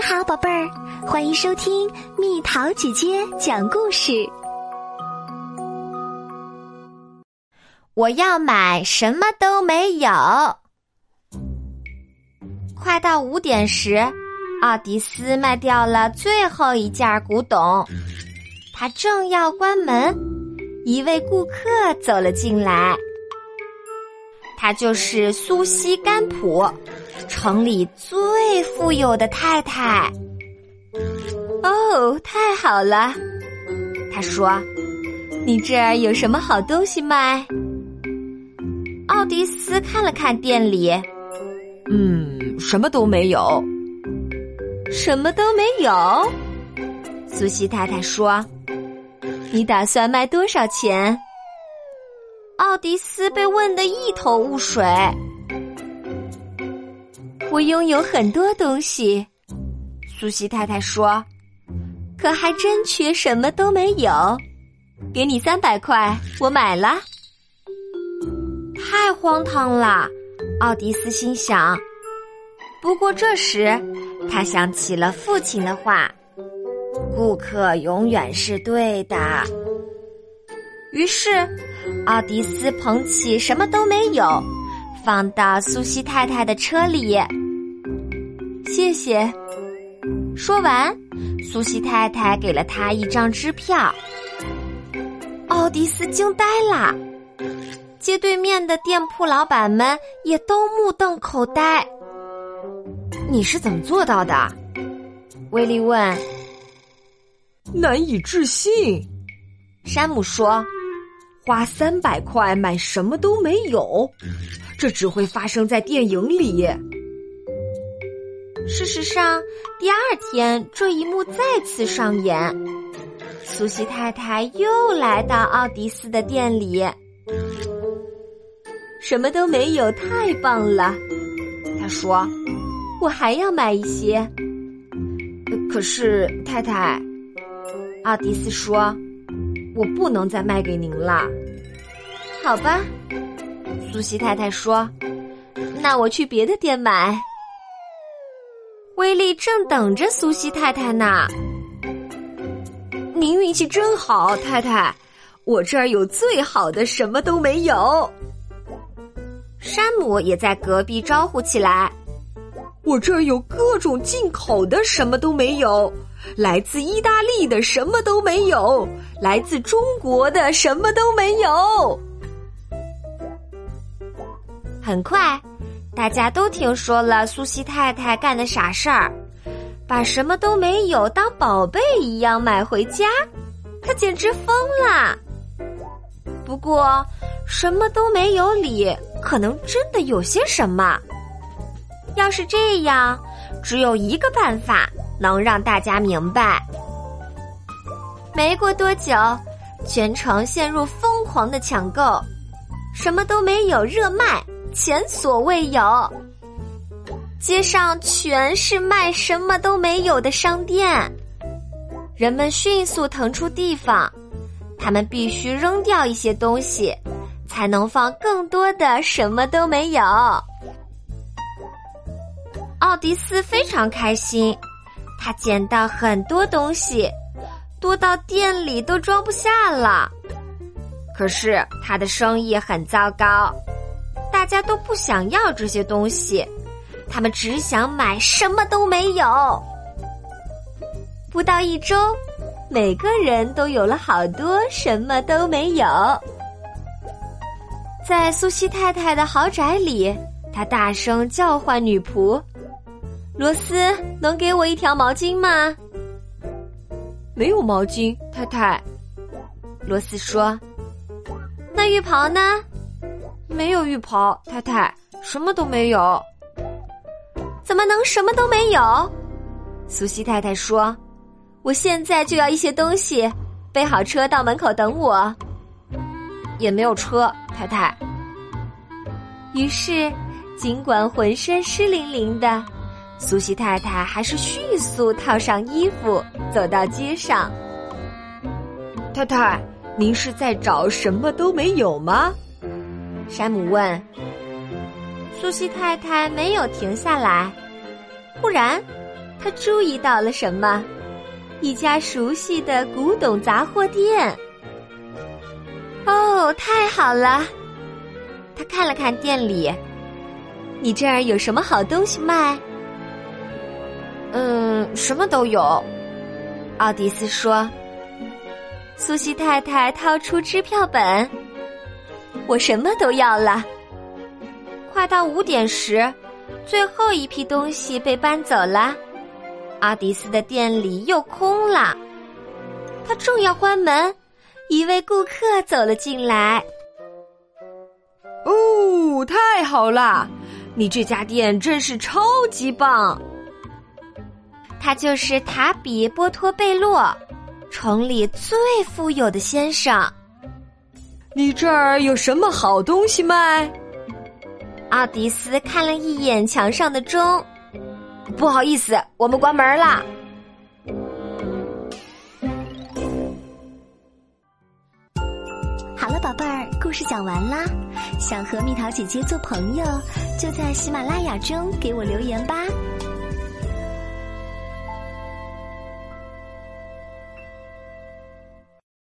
你好，宝贝儿，欢迎收听蜜桃姐姐讲故事。我要买什么都没有。快到五点时，奥迪斯卖掉了最后一件古董，他正要关门，一位顾客走了进来。他就是苏西甘普，城里最富有的太太。哦，太好了，他说：“你这儿有什么好东西卖？”奥迪斯看了看店里，嗯，什么都没有，什么都没有。苏西太太说：“你打算卖多少钱？”奥迪斯被问得一头雾水。我拥有很多东西，苏西太太说，可还真缺什么都没有。给你三百块，我买了。太荒唐了，奥迪斯心想。不过这时，他想起了父亲的话：“顾客永远是对的。”于是，奥迪斯捧起什么都没有，放到苏西太太的车里。谢谢。说完，苏西太太给了他一张支票。奥迪斯惊呆了，街对面的店铺老板们也都目瞪口呆。你是怎么做到的？威利问。难以置信，山姆说。花三百块买什么都没有，这只会发生在电影里。事实上，第二天这一幕再次上演。苏西太太又来到奥迪斯的店里，什么都没有，太棒了。他说：“我还要买一些。”可是，太太，奥迪斯说。我不能再卖给您了，好吧，苏西太太说：“那我去别的店买。”威利正等着苏西太太呢。您运气真好，太太，我这儿有最好的，什么都没有。山姆也在隔壁招呼起来：“我这儿有各种进口的，什么都没有。”来自意大利的什么都没有，来自中国的什么都没有。很快，大家都听说了苏西太太干的傻事儿，把什么都没有当宝贝一样买回家，她简直疯了。不过，什么都没有里可能真的有些什么。要是这样，只有一个办法。能让大家明白。没过多久，全城陷入疯狂的抢购，什么都没有热卖，前所未有。街上全是卖什么都没有的商店，人们迅速腾出地方，他们必须扔掉一些东西，才能放更多的什么都没有。奥迪斯非常开心。他捡到很多东西，多到店里都装不下了。可是他的生意很糟糕，大家都不想要这些东西，他们只想买什么都没有。不到一周，每个人都有了好多什么都没有。在苏西太太的豪宅里，他大声叫唤女仆。罗斯，能给我一条毛巾吗？没有毛巾，太太。罗斯说：“那浴袍呢？没有浴袍，太太，什么都没有。怎么能什么都没有？”苏西太太说：“我现在就要一些东西，备好车到门口等我。”也没有车，太太。于是，尽管浑身湿淋淋的。苏西太太还是迅速套上衣服，走到街上。太太，您是在找什么都没有吗？山姆问。苏西太太没有停下来。忽然，他注意到了什么？一家熟悉的古董杂货店。哦，太好了！他看了看店里，你这儿有什么好东西卖？嗯，什么都有。奥迪斯说。苏西太太掏出支票本，我什么都要了。快到五点时，最后一批东西被搬走了，阿迪斯的店里又空了。他正要关门，一位顾客走了进来。哦，太好了！你这家店真是超级棒。他就是塔比波托贝洛。城里最富有的先生，你这儿有什么好东西卖？奥迪斯看了一眼墙上的钟，不好意思，我们关门啦。好了，宝贝儿，故事讲完啦。想和蜜桃姐姐做朋友，就在喜马拉雅中给我留言吧。